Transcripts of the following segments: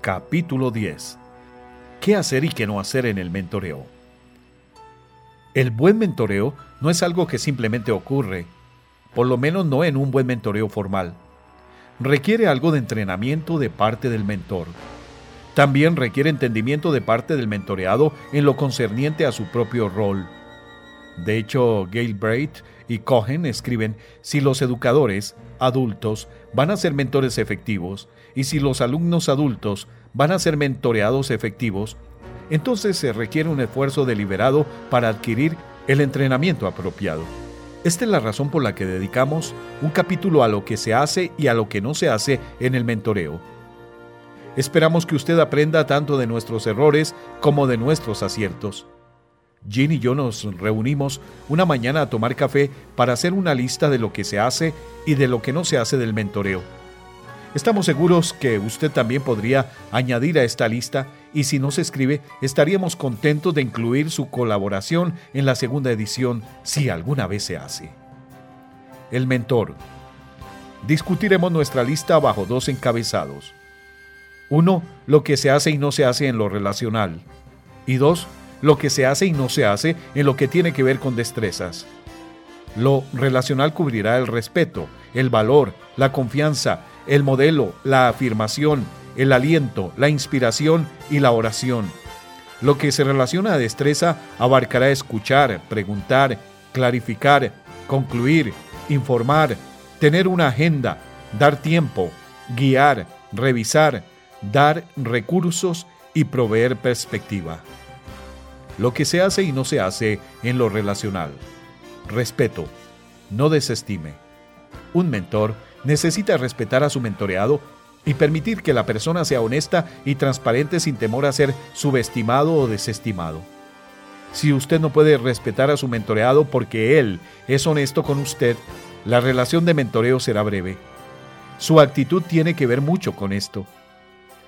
Capítulo 10. ¿Qué hacer y qué no hacer en el mentoreo? El buen mentoreo no es algo que simplemente ocurre, por lo menos no en un buen mentoreo formal. Requiere algo de entrenamiento de parte del mentor. También requiere entendimiento de parte del mentoreado en lo concerniente a su propio rol. De hecho, Gail Braid y Cohen escriben, si los educadores adultos van a ser mentores efectivos y si los alumnos adultos van a ser mentoreados efectivos, entonces se requiere un esfuerzo deliberado para adquirir el entrenamiento apropiado. Esta es la razón por la que dedicamos un capítulo a lo que se hace y a lo que no se hace en el mentoreo. Esperamos que usted aprenda tanto de nuestros errores como de nuestros aciertos. Jean y yo nos reunimos una mañana a tomar café para hacer una lista de lo que se hace y de lo que no se hace del mentoreo. Estamos seguros que usted también podría añadir a esta lista y si no se escribe, estaríamos contentos de incluir su colaboración en la segunda edición si alguna vez se hace. El mentor. Discutiremos nuestra lista bajo dos encabezados. Uno, lo que se hace y no se hace en lo relacional. Y dos, lo que se hace y no se hace en lo que tiene que ver con destrezas. Lo relacional cubrirá el respeto, el valor, la confianza, el modelo, la afirmación, el aliento, la inspiración y la oración. Lo que se relaciona a destreza abarcará escuchar, preguntar, clarificar, concluir, informar, tener una agenda, dar tiempo, guiar, revisar, dar recursos y proveer perspectiva lo que se hace y no se hace en lo relacional. Respeto. No desestime. Un mentor necesita respetar a su mentoreado y permitir que la persona sea honesta y transparente sin temor a ser subestimado o desestimado. Si usted no puede respetar a su mentoreado porque él es honesto con usted, la relación de mentoreo será breve. Su actitud tiene que ver mucho con esto.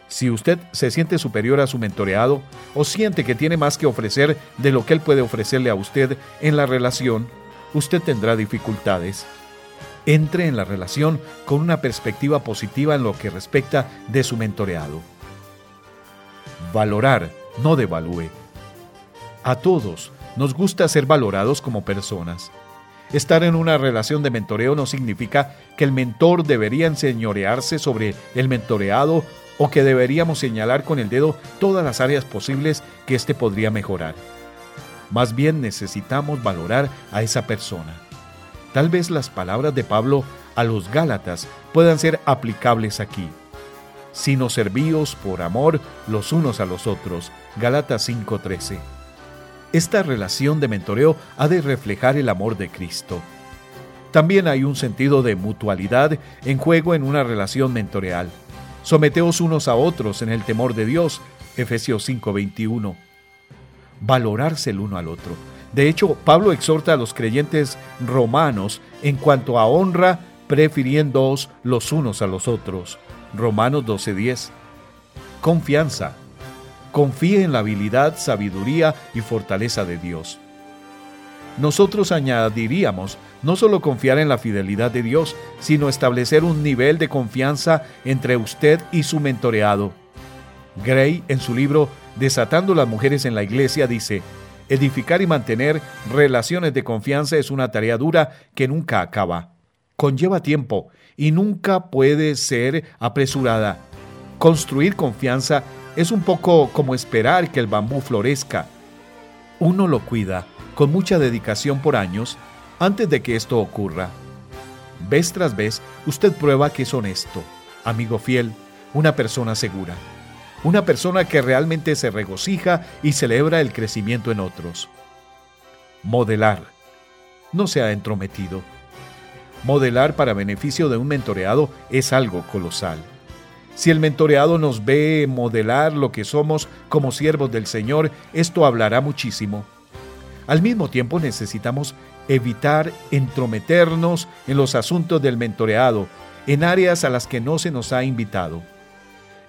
Si usted se siente superior a su mentoreado o siente que tiene más que ofrecer de lo que él puede ofrecerle a usted en la relación, usted tendrá dificultades. Entre en la relación con una perspectiva positiva en lo que respecta de su mentoreado. Valorar, no devalúe. A todos nos gusta ser valorados como personas. Estar en una relación de mentoreo no significa que el mentor debería enseñorearse sobre el mentoreado o que deberíamos señalar con el dedo todas las áreas posibles que éste podría mejorar. Más bien necesitamos valorar a esa persona. Tal vez las palabras de Pablo a los Gálatas puedan ser aplicables aquí. Sino servíos por amor los unos a los otros. Gálatas 5:13. Esta relación de mentoreo ha de reflejar el amor de Cristo. También hay un sentido de mutualidad en juego en una relación mentoreal. Someteos unos a otros en el temor de Dios. Efesios 5:21. Valorarse el uno al otro. De hecho, Pablo exhorta a los creyentes romanos en cuanto a honra, prefiriéndoos los unos a los otros. Romanos 12:10. Confianza. Confíe en la habilidad, sabiduría y fortaleza de Dios. Nosotros añadiríamos no solo confiar en la fidelidad de Dios, sino establecer un nivel de confianza entre usted y su mentoreado. Gray, en su libro Desatando las mujeres en la iglesia, dice, edificar y mantener relaciones de confianza es una tarea dura que nunca acaba. Conlleva tiempo y nunca puede ser apresurada. Construir confianza es un poco como esperar que el bambú florezca. Uno lo cuida con mucha dedicación por años antes de que esto ocurra. Vez tras vez, usted prueba que es honesto, amigo fiel, una persona segura, una persona que realmente se regocija y celebra el crecimiento en otros. Modelar. No se ha entrometido. Modelar para beneficio de un mentoreado es algo colosal. Si el mentoreado nos ve modelar lo que somos como siervos del Señor, esto hablará muchísimo. Al mismo tiempo necesitamos evitar entrometernos en los asuntos del mentoreado, en áreas a las que no se nos ha invitado.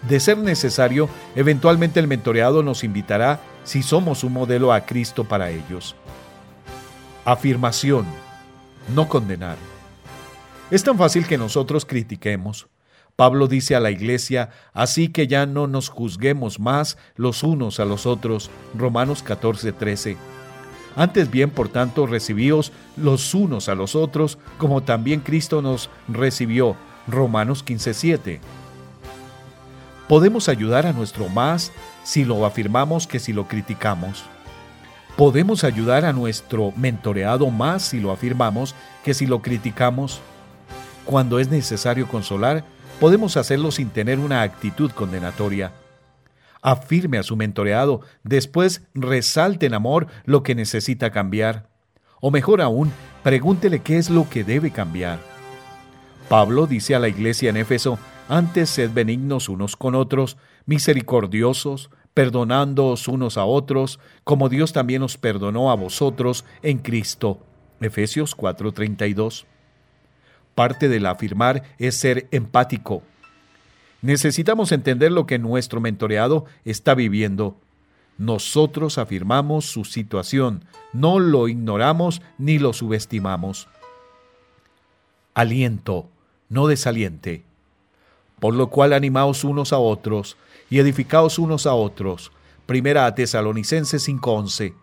De ser necesario, eventualmente el mentoreado nos invitará si somos un modelo a Cristo para ellos. Afirmación, no condenar. Es tan fácil que nosotros critiquemos. Pablo dice a la iglesia, así que ya no nos juzguemos más los unos a los otros. Romanos 14, 13. Antes bien, por tanto, recibíos los unos a los otros, como también Cristo nos recibió. Romanos 15, 7. Podemos ayudar a nuestro más si lo afirmamos que si lo criticamos. Podemos ayudar a nuestro mentoreado más si lo afirmamos que si lo criticamos. Cuando es necesario consolar, podemos hacerlo sin tener una actitud condenatoria. Afirme a su mentoreado, después resalte en amor lo que necesita cambiar. O mejor aún, pregúntele qué es lo que debe cambiar. Pablo dice a la iglesia en Éfeso, antes sed benignos unos con otros, misericordiosos, perdonándoos unos a otros, como Dios también os perdonó a vosotros en Cristo. Efesios 4:32 Parte del afirmar es ser empático. Necesitamos entender lo que nuestro mentoreado está viviendo. Nosotros afirmamos su situación, no lo ignoramos ni lo subestimamos. Aliento, no desaliente. Por lo cual animaos unos a otros y edificaos unos a otros. Primera a Tesalonicenses 5:11.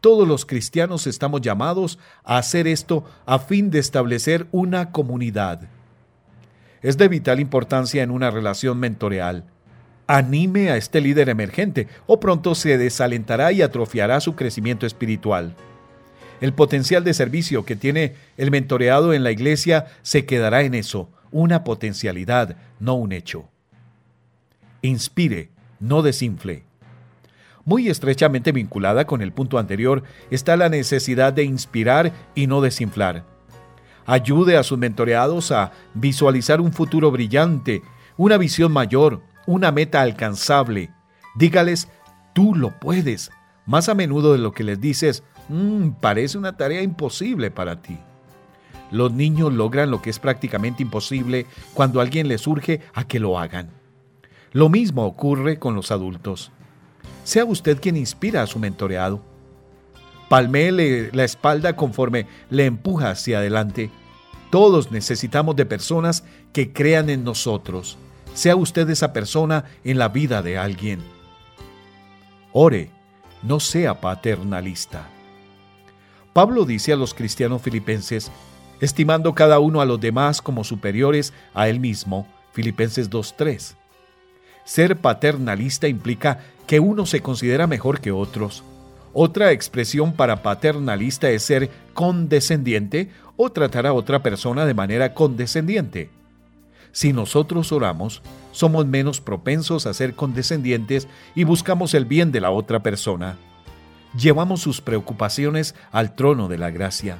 Todos los cristianos estamos llamados a hacer esto a fin de establecer una comunidad. Es de vital importancia en una relación mentoreal. Anime a este líder emergente o pronto se desalentará y atrofiará su crecimiento espiritual. El potencial de servicio que tiene el mentoreado en la iglesia se quedará en eso, una potencialidad, no un hecho. Inspire, no desinfle. Muy estrechamente vinculada con el punto anterior está la necesidad de inspirar y no desinflar. Ayude a sus mentoreados a visualizar un futuro brillante, una visión mayor, una meta alcanzable. Dígales, tú lo puedes, más a menudo de lo que les dices, mm, parece una tarea imposible para ti. Los niños logran lo que es prácticamente imposible cuando alguien les urge a que lo hagan. Lo mismo ocurre con los adultos. Sea usted quien inspira a su mentoreado. Palméele la espalda conforme le empuja hacia adelante. Todos necesitamos de personas que crean en nosotros. Sea usted esa persona en la vida de alguien. Ore, no sea paternalista. Pablo dice a los cristianos filipenses, estimando cada uno a los demás como superiores a él mismo, Filipenses 2.3. Ser paternalista implica que uno se considera mejor que otros. Otra expresión para paternalista es ser condescendiente o tratar a otra persona de manera condescendiente. Si nosotros oramos, somos menos propensos a ser condescendientes y buscamos el bien de la otra persona. Llevamos sus preocupaciones al trono de la gracia.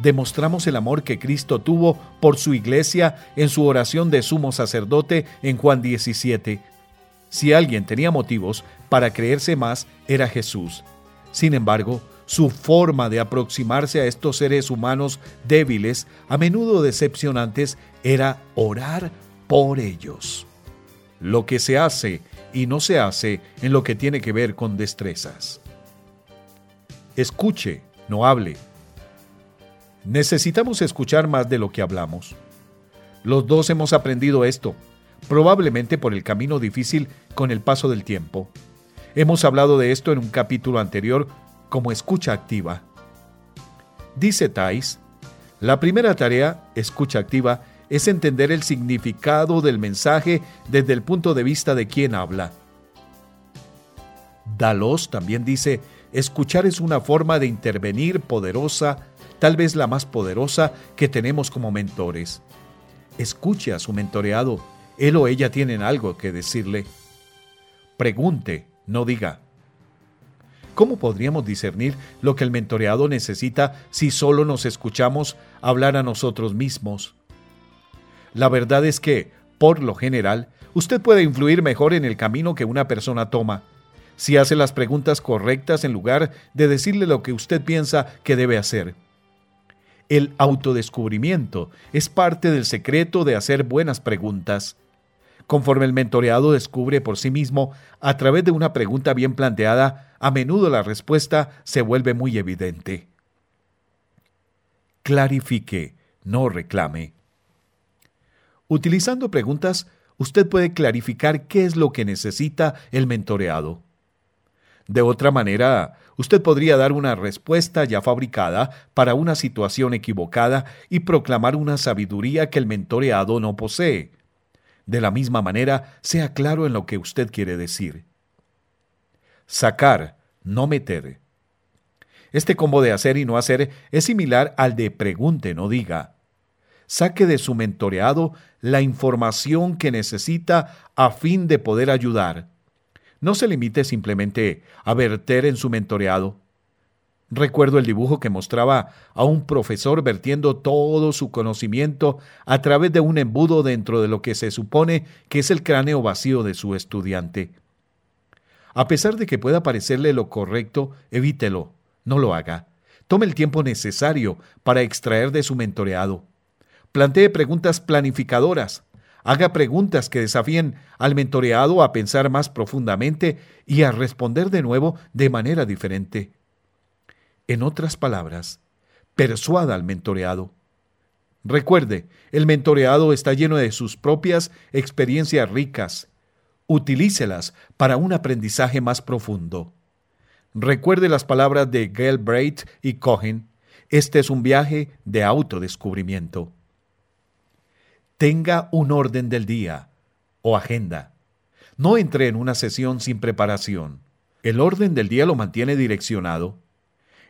Demostramos el amor que Cristo tuvo por su iglesia en su oración de sumo sacerdote en Juan 17, si alguien tenía motivos para creerse más, era Jesús. Sin embargo, su forma de aproximarse a estos seres humanos débiles, a menudo decepcionantes, era orar por ellos. Lo que se hace y no se hace en lo que tiene que ver con destrezas. Escuche, no hable. Necesitamos escuchar más de lo que hablamos. Los dos hemos aprendido esto probablemente por el camino difícil con el paso del tiempo. Hemos hablado de esto en un capítulo anterior como escucha activa. Dice Thais, la primera tarea, escucha activa, es entender el significado del mensaje desde el punto de vista de quien habla. Dalos también dice, escuchar es una forma de intervenir poderosa, tal vez la más poderosa que tenemos como mentores. Escuche a su mentoreado, él o ella tienen algo que decirle. Pregunte, no diga. ¿Cómo podríamos discernir lo que el mentoreado necesita si solo nos escuchamos hablar a nosotros mismos? La verdad es que, por lo general, usted puede influir mejor en el camino que una persona toma, si hace las preguntas correctas en lugar de decirle lo que usted piensa que debe hacer. El autodescubrimiento es parte del secreto de hacer buenas preguntas. Conforme el mentoreado descubre por sí mismo, a través de una pregunta bien planteada, a menudo la respuesta se vuelve muy evidente. Clarifique, no reclame. Utilizando preguntas, usted puede clarificar qué es lo que necesita el mentoreado. De otra manera, usted podría dar una respuesta ya fabricada para una situación equivocada y proclamar una sabiduría que el mentoreado no posee. De la misma manera, sea claro en lo que usted quiere decir. Sacar, no meter. Este combo de hacer y no hacer es similar al de pregunte, no diga. Saque de su mentoreado la información que necesita a fin de poder ayudar. No se limite simplemente a verter en su mentoreado. Recuerdo el dibujo que mostraba a un profesor vertiendo todo su conocimiento a través de un embudo dentro de lo que se supone que es el cráneo vacío de su estudiante. A pesar de que pueda parecerle lo correcto, evítelo, no lo haga. Tome el tiempo necesario para extraer de su mentoreado. Plantee preguntas planificadoras. Haga preguntas que desafíen al mentoreado a pensar más profundamente y a responder de nuevo de manera diferente. En otras palabras, persuada al mentoreado. Recuerde, el mentoreado está lleno de sus propias experiencias ricas. Utilícelas para un aprendizaje más profundo. Recuerde las palabras de Galbraith y Cohen. Este es un viaje de autodescubrimiento tenga un orden del día o agenda. No entre en una sesión sin preparación. El orden del día lo mantiene direccionado.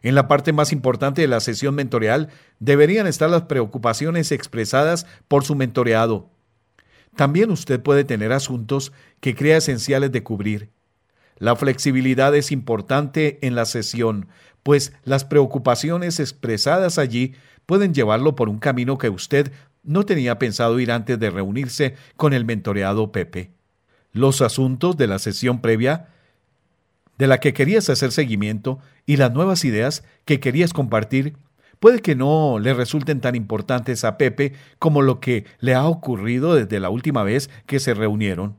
En la parte más importante de la sesión mentorial deberían estar las preocupaciones expresadas por su mentoreado. También usted puede tener asuntos que crea esenciales de cubrir. La flexibilidad es importante en la sesión, pues las preocupaciones expresadas allí pueden llevarlo por un camino que usted no tenía pensado ir antes de reunirse con el mentoreado Pepe. Los asuntos de la sesión previa de la que querías hacer seguimiento y las nuevas ideas que querías compartir puede que no le resulten tan importantes a Pepe como lo que le ha ocurrido desde la última vez que se reunieron.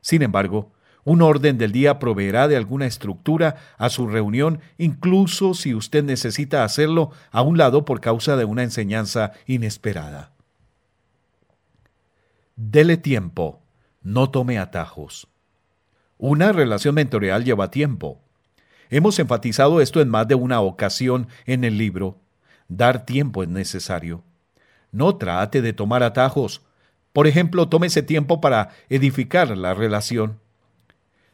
Sin embargo, un orden del día proveerá de alguna estructura a su reunión, incluso si usted necesita hacerlo a un lado por causa de una enseñanza inesperada. Dele tiempo, no tome atajos. Una relación mentorial lleva tiempo. Hemos enfatizado esto en más de una ocasión en el libro. Dar tiempo es necesario. No trate de tomar atajos. Por ejemplo, tómese tiempo para edificar la relación.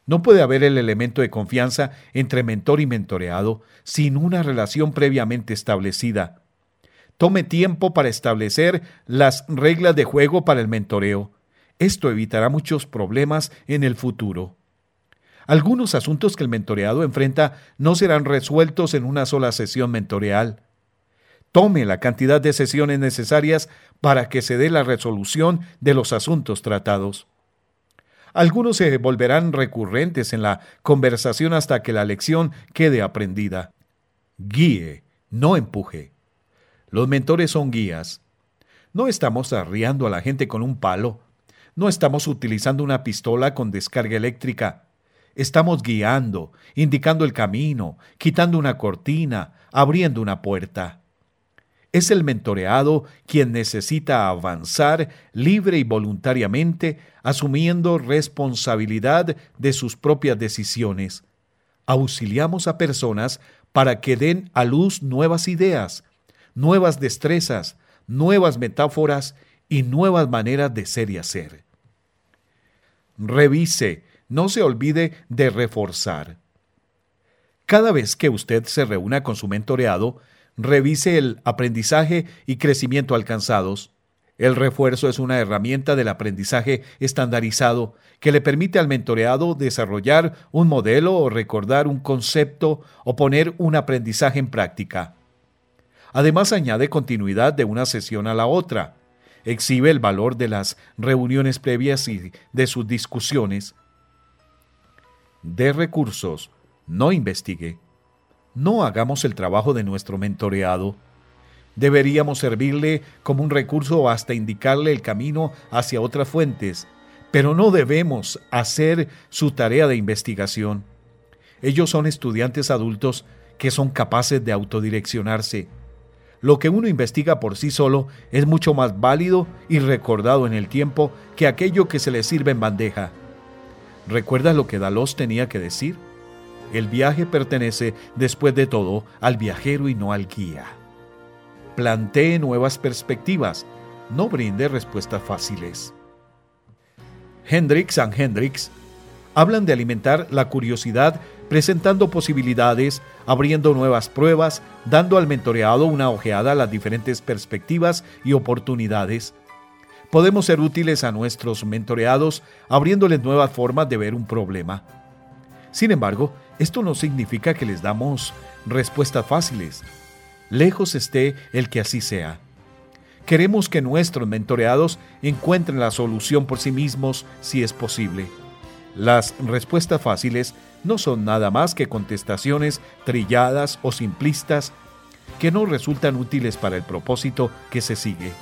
No puede haber el elemento de confianza entre mentor y mentoreado sin una relación previamente establecida. Tome tiempo para establecer las reglas de juego para el mentoreo. Esto evitará muchos problemas en el futuro. Algunos asuntos que el mentoreado enfrenta no serán resueltos en una sola sesión mentoreal. Tome la cantidad de sesiones necesarias para que se dé la resolución de los asuntos tratados. Algunos se volverán recurrentes en la conversación hasta que la lección quede aprendida. Guíe, no empuje. Los mentores son guías. No estamos arriando a la gente con un palo. No estamos utilizando una pistola con descarga eléctrica. Estamos guiando, indicando el camino, quitando una cortina, abriendo una puerta. Es el mentoreado quien necesita avanzar libre y voluntariamente, asumiendo responsabilidad de sus propias decisiones. Auxiliamos a personas para que den a luz nuevas ideas, nuevas destrezas, nuevas metáforas y nuevas maneras de ser y hacer. Revise, no se olvide de reforzar. Cada vez que usted se reúna con su mentoreado, revise el aprendizaje y crecimiento alcanzados. El refuerzo es una herramienta del aprendizaje estandarizado que le permite al mentoreado desarrollar un modelo o recordar un concepto o poner un aprendizaje en práctica. Además añade continuidad de una sesión a la otra, exhibe el valor de las reuniones previas y de sus discusiones. De recursos, no investigue no hagamos el trabajo de nuestro mentoreado. Deberíamos servirle como un recurso hasta indicarle el camino hacia otras fuentes, pero no debemos hacer su tarea de investigación. Ellos son estudiantes adultos que son capaces de autodireccionarse. lo que uno investiga por sí solo es mucho más válido y recordado en el tiempo que aquello que se le sirve en bandeja. ¿Recuerdas lo que Dalos tenía que decir? El viaje pertenece, después de todo, al viajero y no al guía. Plantee nuevas perspectivas, no brinde respuestas fáciles. Hendrix and Hendrix hablan de alimentar la curiosidad presentando posibilidades, abriendo nuevas pruebas, dando al mentoreado una ojeada a las diferentes perspectivas y oportunidades. Podemos ser útiles a nuestros mentoreados abriéndoles nuevas formas de ver un problema. Sin embargo, esto no significa que les damos respuestas fáciles. Lejos esté el que así sea. Queremos que nuestros mentoreados encuentren la solución por sí mismos si es posible. Las respuestas fáciles no son nada más que contestaciones trilladas o simplistas que no resultan útiles para el propósito que se sigue.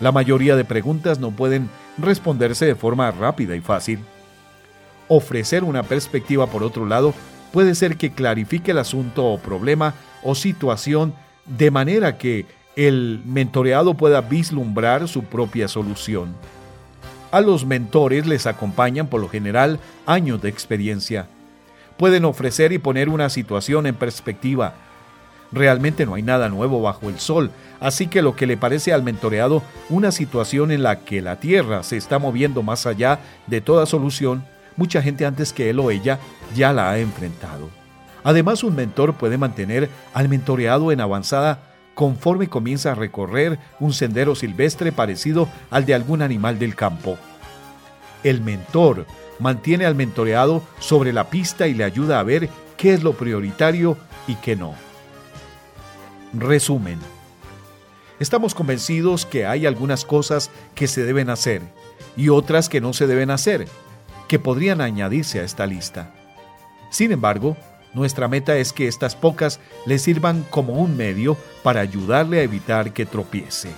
La mayoría de preguntas no pueden responderse de forma rápida y fácil. Ofrecer una perspectiva por otro lado puede ser que clarifique el asunto o problema o situación de manera que el mentoreado pueda vislumbrar su propia solución. A los mentores les acompañan por lo general años de experiencia. Pueden ofrecer y poner una situación en perspectiva. Realmente no hay nada nuevo bajo el sol, así que lo que le parece al mentoreado una situación en la que la Tierra se está moviendo más allá de toda solución, mucha gente antes que él o ella ya la ha enfrentado. Además, un mentor puede mantener al mentoreado en avanzada conforme comienza a recorrer un sendero silvestre parecido al de algún animal del campo. El mentor mantiene al mentoreado sobre la pista y le ayuda a ver qué es lo prioritario y qué no. Resumen. Estamos convencidos que hay algunas cosas que se deben hacer y otras que no se deben hacer, que podrían añadirse a esta lista. Sin embargo, nuestra meta es que estas pocas le sirvan como un medio para ayudarle a evitar que tropiece.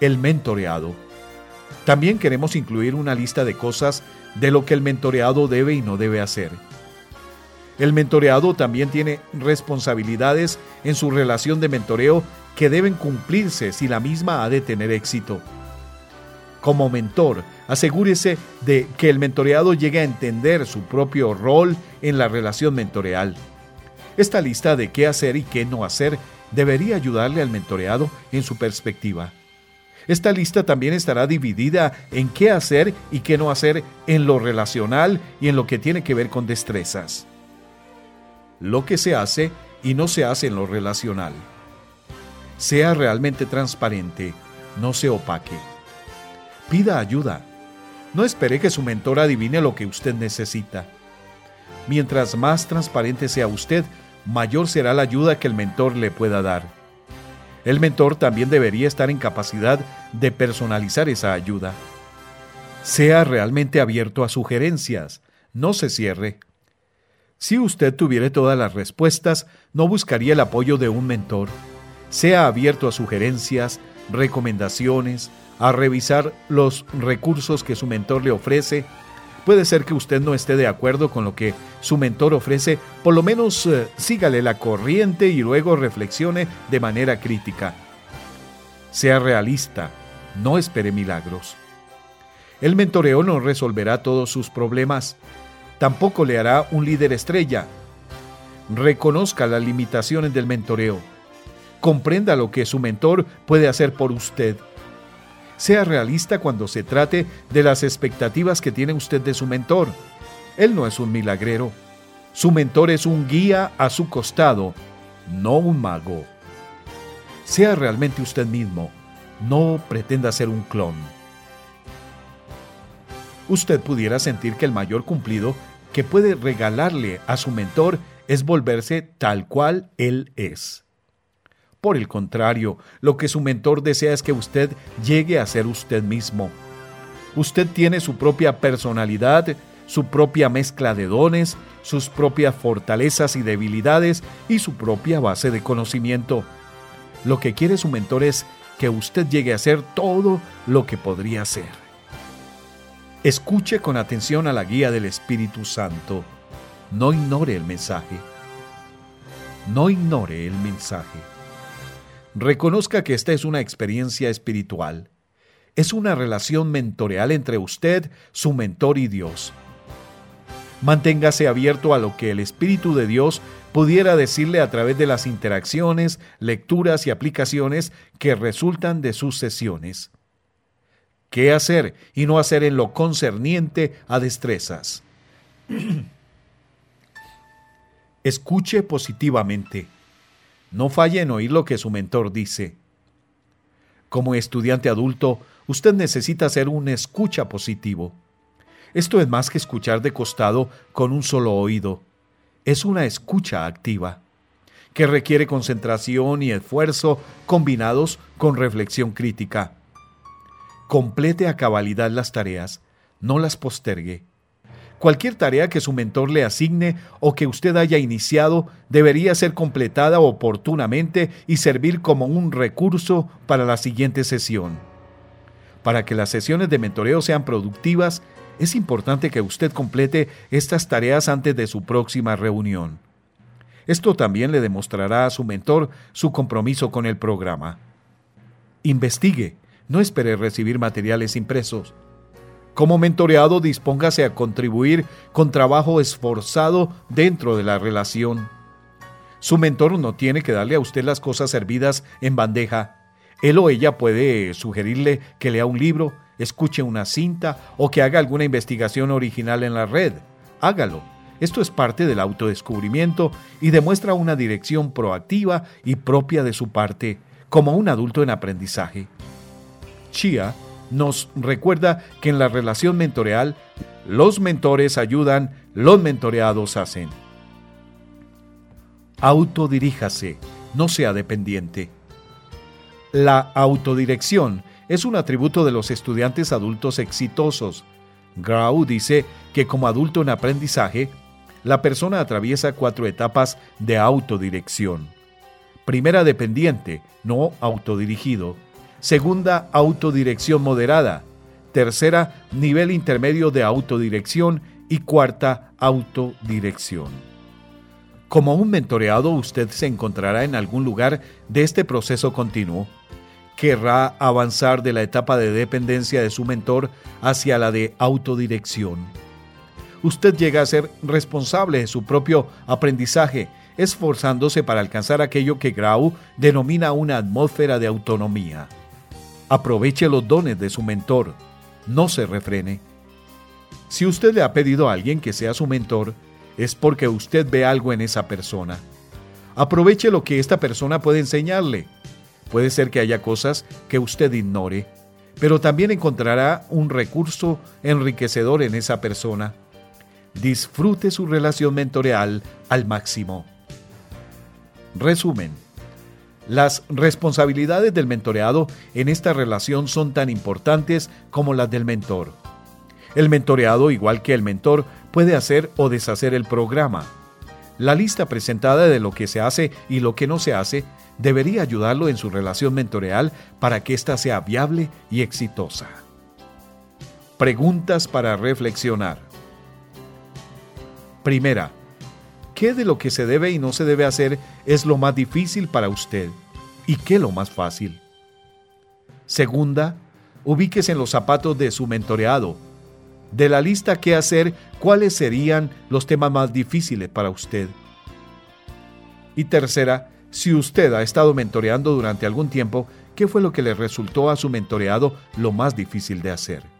El mentoreado. También queremos incluir una lista de cosas de lo que el mentoreado debe y no debe hacer. El mentoreado también tiene responsabilidades en su relación de mentoreo que deben cumplirse si la misma ha de tener éxito. Como mentor, asegúrese de que el mentoreado llegue a entender su propio rol en la relación mentoreal. Esta lista de qué hacer y qué no hacer debería ayudarle al mentoreado en su perspectiva. Esta lista también estará dividida en qué hacer y qué no hacer en lo relacional y en lo que tiene que ver con destrezas. Lo que se hace y no se hace en lo relacional. Sea realmente transparente, no se opaque. Pida ayuda. No espere que su mentor adivine lo que usted necesita. Mientras más transparente sea usted, mayor será la ayuda que el mentor le pueda dar. El mentor también debería estar en capacidad de personalizar esa ayuda. Sea realmente abierto a sugerencias, no se cierre. Si usted tuviera todas las respuestas, no buscaría el apoyo de un mentor. Sea abierto a sugerencias, recomendaciones, a revisar los recursos que su mentor le ofrece. Puede ser que usted no esté de acuerdo con lo que su mentor ofrece, por lo menos eh, sígale la corriente y luego reflexione de manera crítica. Sea realista, no espere milagros. El mentoreo no resolverá todos sus problemas, tampoco le hará un líder estrella. Reconozca las limitaciones del mentoreo. Comprenda lo que su mentor puede hacer por usted sea realista cuando se trate de las expectativas que tiene usted de su mentor. Él no es un milagrero. Su mentor es un guía a su costado, no un mago. Sea realmente usted mismo. No pretenda ser un clon. Usted pudiera sentir que el mayor cumplido que puede regalarle a su mentor es volverse tal cual él es. Por el contrario, lo que su mentor desea es que usted llegue a ser usted mismo. Usted tiene su propia personalidad, su propia mezcla de dones, sus propias fortalezas y debilidades y su propia base de conocimiento. Lo que quiere su mentor es que usted llegue a ser todo lo que podría ser. Escuche con atención a la guía del Espíritu Santo. No ignore el mensaje. No ignore el mensaje. Reconozca que esta es una experiencia espiritual. Es una relación mentoreal entre usted, su mentor y Dios. Manténgase abierto a lo que el Espíritu de Dios pudiera decirle a través de las interacciones, lecturas y aplicaciones que resultan de sus sesiones. ¿Qué hacer y no hacer en lo concerniente a destrezas? Escuche positivamente. No falle en oír lo que su mentor dice. Como estudiante adulto, usted necesita ser un escucha positivo. Esto es más que escuchar de costado con un solo oído. Es una escucha activa, que requiere concentración y esfuerzo combinados con reflexión crítica. Complete a cabalidad las tareas, no las postergue. Cualquier tarea que su mentor le asigne o que usted haya iniciado debería ser completada oportunamente y servir como un recurso para la siguiente sesión. Para que las sesiones de mentoreo sean productivas, es importante que usted complete estas tareas antes de su próxima reunión. Esto también le demostrará a su mentor su compromiso con el programa. Investigue, no espere recibir materiales impresos. Como mentoreado, dispóngase a contribuir con trabajo esforzado dentro de la relación. Su mentor no tiene que darle a usted las cosas servidas en bandeja. Él o ella puede sugerirle que lea un libro, escuche una cinta o que haga alguna investigación original en la red. Hágalo. Esto es parte del autodescubrimiento y demuestra una dirección proactiva y propia de su parte, como un adulto en aprendizaje. Chia nos recuerda que en la relación mentoreal, los mentores ayudan, los mentoreados hacen. Autodiríjase, no sea dependiente. La autodirección es un atributo de los estudiantes adultos exitosos. Grau dice que como adulto en aprendizaje, la persona atraviesa cuatro etapas de autodirección. Primera, dependiente, no autodirigido segunda autodirección moderada, tercera nivel intermedio de autodirección y cuarta autodirección. Como un mentoreado usted se encontrará en algún lugar de este proceso continuo. Querrá avanzar de la etapa de dependencia de su mentor hacia la de autodirección. Usted llega a ser responsable de su propio aprendizaje, esforzándose para alcanzar aquello que Grau denomina una atmósfera de autonomía. Aproveche los dones de su mentor. No se refrene. Si usted le ha pedido a alguien que sea su mentor, es porque usted ve algo en esa persona. Aproveche lo que esta persona puede enseñarle. Puede ser que haya cosas que usted ignore, pero también encontrará un recurso enriquecedor en esa persona. Disfrute su relación mentoreal al máximo. Resumen. Las responsabilidades del mentoreado en esta relación son tan importantes como las del mentor. El mentoreado, igual que el mentor, puede hacer o deshacer el programa. La lista presentada de lo que se hace y lo que no se hace debería ayudarlo en su relación mentoreal para que ésta sea viable y exitosa. Preguntas para reflexionar. Primera, ¿Qué de lo que se debe y no se debe hacer es lo más difícil para usted? ¿Y qué lo más fácil? Segunda, ubíquese en los zapatos de su mentoreado. De la lista qué hacer, ¿cuáles serían los temas más difíciles para usted? Y tercera, si usted ha estado mentoreando durante algún tiempo, ¿qué fue lo que le resultó a su mentoreado lo más difícil de hacer?